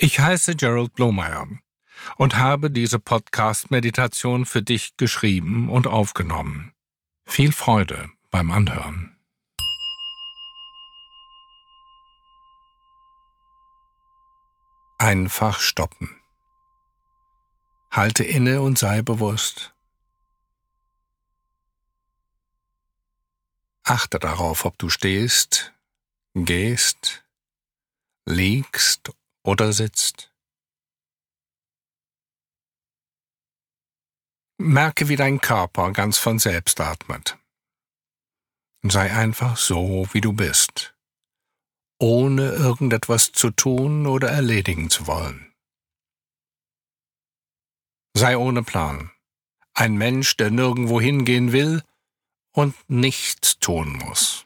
Ich heiße Gerald Blomeyer und habe diese Podcast-Meditation für dich geschrieben und aufgenommen. Viel Freude beim Anhören. Einfach stoppen. Halte inne und sei bewusst. Achte darauf, ob du stehst, gehst, liegst oder sitzt. Merke, wie dein Körper ganz von selbst atmet. Sei einfach so, wie du bist, ohne irgendetwas zu tun oder erledigen zu wollen. Sei ohne Plan, ein Mensch, der nirgendwo hingehen will und nichts tun muss.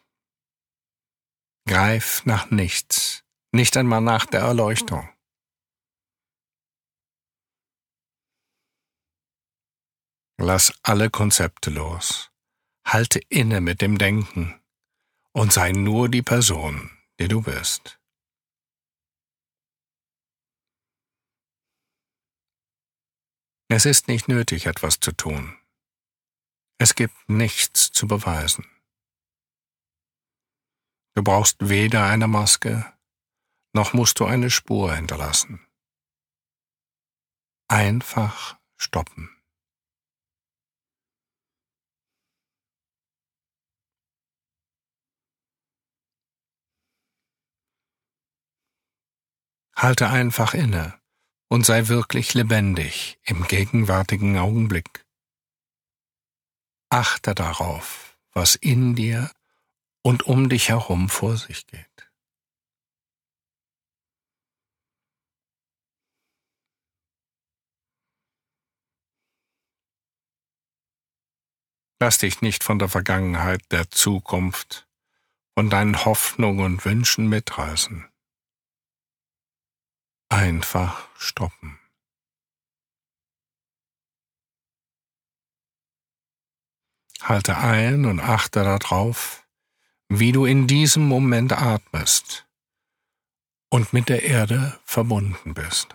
Greif nach nichts, nicht einmal nach der Erleuchtung. Lass alle Konzepte los, halte inne mit dem Denken und sei nur die Person, die du bist. Es ist nicht nötig, etwas zu tun. Es gibt nichts zu beweisen. Du brauchst weder eine Maske, noch musst du eine Spur hinterlassen. Einfach stoppen. Halte einfach inne und sei wirklich lebendig im gegenwärtigen Augenblick. Achte darauf, was in dir und um dich herum vor sich geht. Lass dich nicht von der Vergangenheit, der Zukunft, von deinen Hoffnungen und Wünschen mitreißen. Einfach stoppen. Halte ein und achte darauf, wie du in diesem Moment atmest und mit der Erde verbunden bist.